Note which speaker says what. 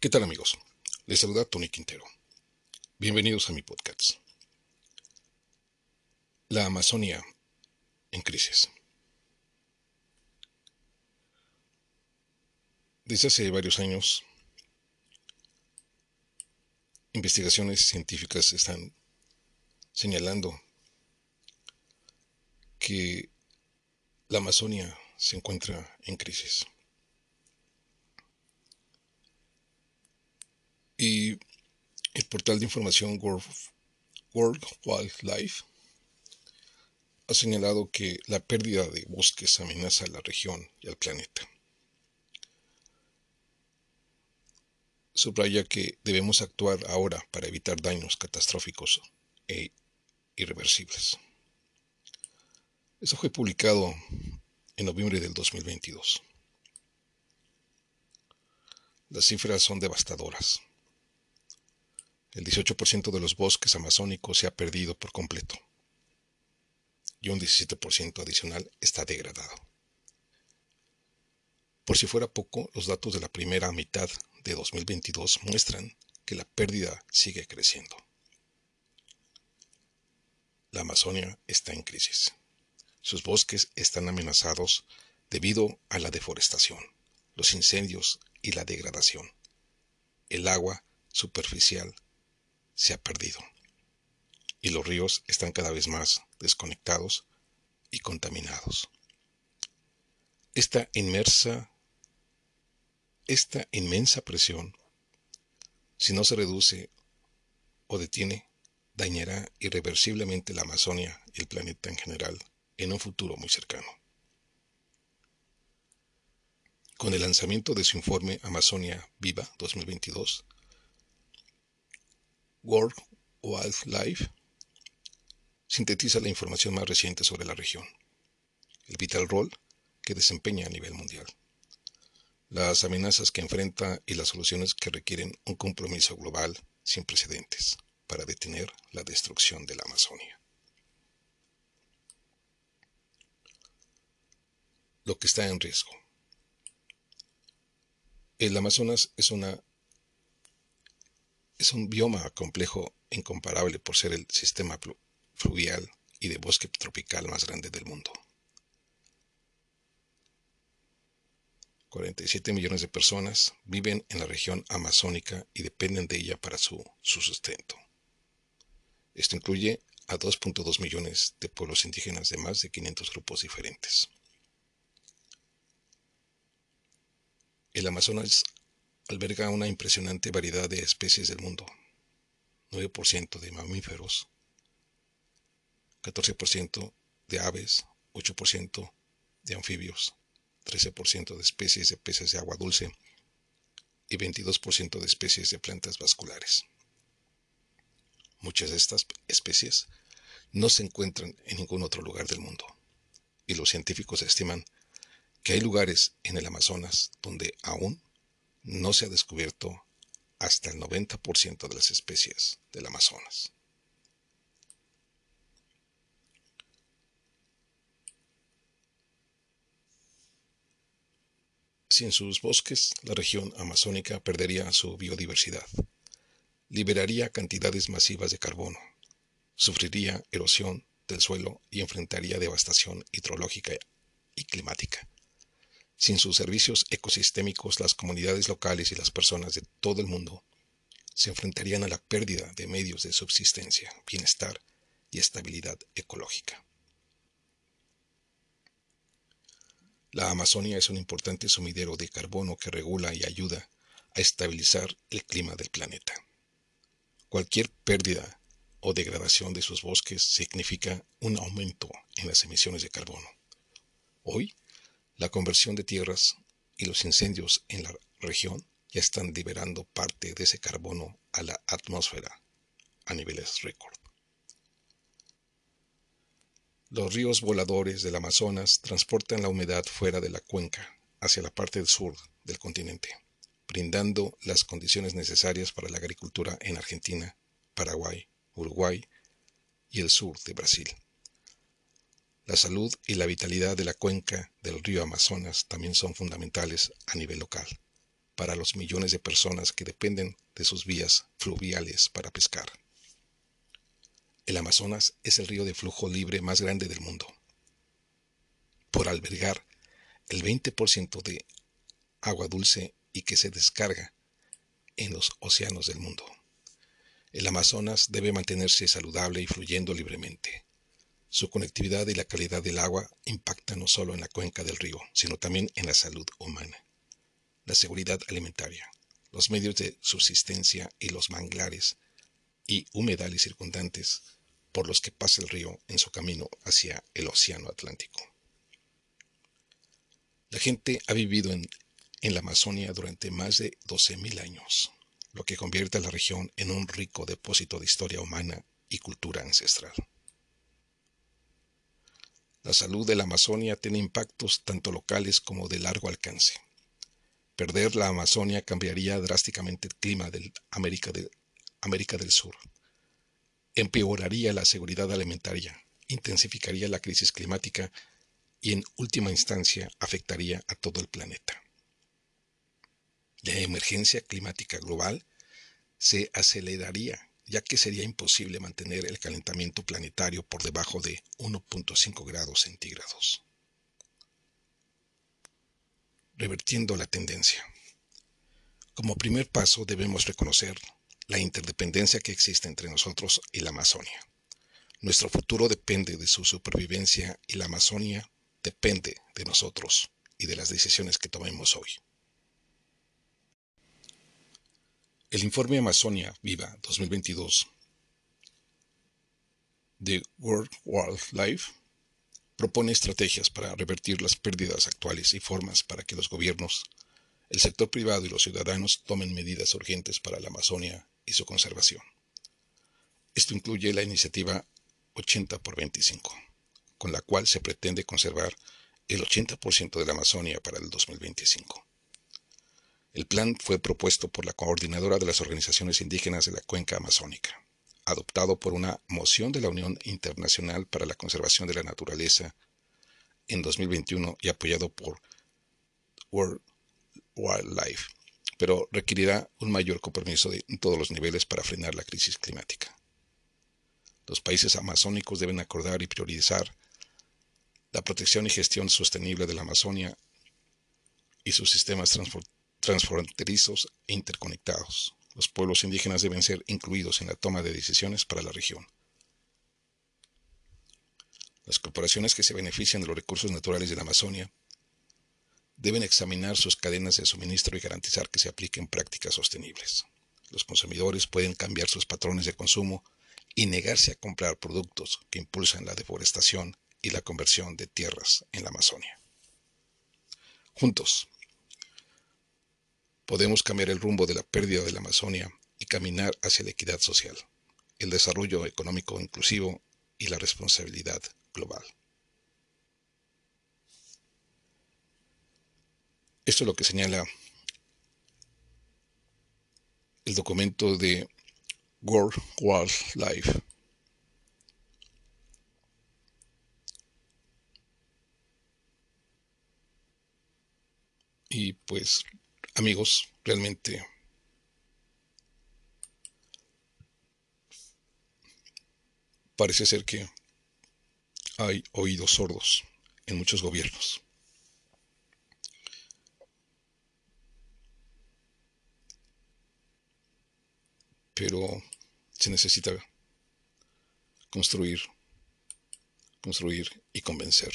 Speaker 1: ¿Qué tal amigos? Les saluda Tony Quintero. Bienvenidos a mi podcast. La Amazonia en crisis. Desde hace varios años, investigaciones científicas están señalando que la Amazonia se encuentra en crisis. Y el portal de información World, Wildlife ha señalado que la pérdida de bosques amenaza a la región y al planeta. Subraya que debemos actuar ahora para evitar daños catastróficos e irreversibles. Eso fue publicado en noviembre del 2022. Las cifras son devastadoras el 18% de los bosques amazónicos se ha perdido por completo y un 17% adicional está degradado. Por si fuera poco, los datos de la primera mitad de 2022 muestran que la pérdida sigue creciendo. La Amazonia está en crisis. Sus bosques están amenazados debido a la deforestación, los incendios y la degradación. El agua superficial se ha perdido y los ríos están cada vez más desconectados y contaminados. Esta inmersa, esta inmensa presión, si no se reduce o detiene, dañará irreversiblemente la Amazonia y el planeta en general en un futuro muy cercano. Con el lanzamiento de su informe Amazonia Viva 2022, World Wildlife sintetiza la información más reciente sobre la región, el vital rol que desempeña a nivel mundial, las amenazas que enfrenta y las soluciones que requieren un compromiso global sin precedentes para detener la destrucción de la Amazonia. Lo que está en riesgo. El Amazonas es una es un bioma complejo incomparable por ser el sistema fluvial y de bosque tropical más grande del mundo. 47 millones de personas viven en la región amazónica y dependen de ella para su, su sustento. Esto incluye a 2.2 millones de pueblos indígenas de más de 500 grupos diferentes. El Amazonas alberga una impresionante variedad de especies del mundo. 9% de mamíferos, 14% de aves, 8% de anfibios, 13% de especies de peces de agua dulce y 22% de especies de plantas vasculares. Muchas de estas especies no se encuentran en ningún otro lugar del mundo, y los científicos estiman que hay lugares en el Amazonas donde aún no se ha descubierto hasta el 90% de las especies del Amazonas. Sin sus bosques, la región amazónica perdería su biodiversidad, liberaría cantidades masivas de carbono, sufriría erosión del suelo y enfrentaría devastación hidrológica y climática. Sin sus servicios ecosistémicos, las comunidades locales y las personas de todo el mundo se enfrentarían a la pérdida de medios de subsistencia, bienestar y estabilidad ecológica. La Amazonia es un importante sumidero de carbono que regula y ayuda a estabilizar el clima del planeta. Cualquier pérdida o degradación de sus bosques significa un aumento en las emisiones de carbono. Hoy, la conversión de tierras y los incendios en la región ya están liberando parte de ese carbono a la atmósfera a niveles récord. Los ríos voladores del Amazonas transportan la humedad fuera de la cuenca hacia la parte del sur del continente, brindando las condiciones necesarias para la agricultura en Argentina, Paraguay, Uruguay y el sur de Brasil. La salud y la vitalidad de la cuenca del río Amazonas también son fundamentales a nivel local, para los millones de personas que dependen de sus vías fluviales para pescar. El Amazonas es el río de flujo libre más grande del mundo, por albergar el 20% de agua dulce y que se descarga en los océanos del mundo. El Amazonas debe mantenerse saludable y fluyendo libremente. Su conectividad y la calidad del agua impactan no solo en la cuenca del río, sino también en la salud humana, la seguridad alimentaria, los medios de subsistencia y los manglares y humedales circundantes por los que pasa el río en su camino hacia el Océano Atlántico. La gente ha vivido en, la Amazonia durante más de 12.000 años, lo que convierte a la región en un rico depósito de historia humana y cultura ancestral. La salud de la Amazonia tiene impactos tanto locales como de largo alcance. Perder la Amazonia cambiaría drásticamente el clima de América, de América del Sur, empeoraría la seguridad alimentaria, intensificaría la crisis climática y en última instancia afectaría a todo el planeta. La emergencia climática global se aceleraría ya que sería imposible mantener el calentamiento planetario por debajo de 1.5 grados centígrados. Revertiendo la tendencia. Como primer paso debemos reconocer la interdependencia que existe entre nosotros y la Amazonia. Nuestro futuro depende de su supervivencia y la Amazonia depende de nosotros y de las decisiones que tomemos hoy. El informe Amazonia Viva 2022 de World Wildlife propone estrategias para revertir las pérdidas actuales y formas para que los gobiernos, el sector privado y los ciudadanos tomen medidas urgentes para la Amazonia y su conservación. Esto incluye la iniciativa 80 por 25, con la cual se pretende conservar el 80% de la Amazonia para el 2025. El plan fue propuesto por la coordinadora de las organizaciones indígenas de la cuenca amazónica, adoptado por una moción de la Unión Internacional para la Conservación de la Naturaleza en 2021 y apoyado por World Wildlife, pero requerirá un mayor compromiso en todos los niveles para frenar la crisis climática. Los países amazónicos deben acordar y priorizar la protección y gestión sostenible de la Amazonia y sus sistemas transportables transfronterizos e interconectados. Los pueblos indígenas deben ser incluidos en la toma de decisiones para la región. Las corporaciones que se benefician de los recursos naturales de la Amazonia deben examinar sus cadenas de suministro y garantizar que se apliquen prácticas sostenibles. Los consumidores pueden cambiar sus patrones de consumo y negarse a comprar productos que impulsan la deforestación y la conversión de tierras en la Amazonia. Juntos, podemos cambiar el rumbo de la pérdida de la Amazonia y caminar hacia la equidad social, el desarrollo económico inclusivo y la responsabilidad global. Esto es lo que señala el documento de World Wildlife. Y pues amigos, realmente parece ser que hay oídos sordos en muchos gobiernos. Pero se necesita construir, construir y convencer.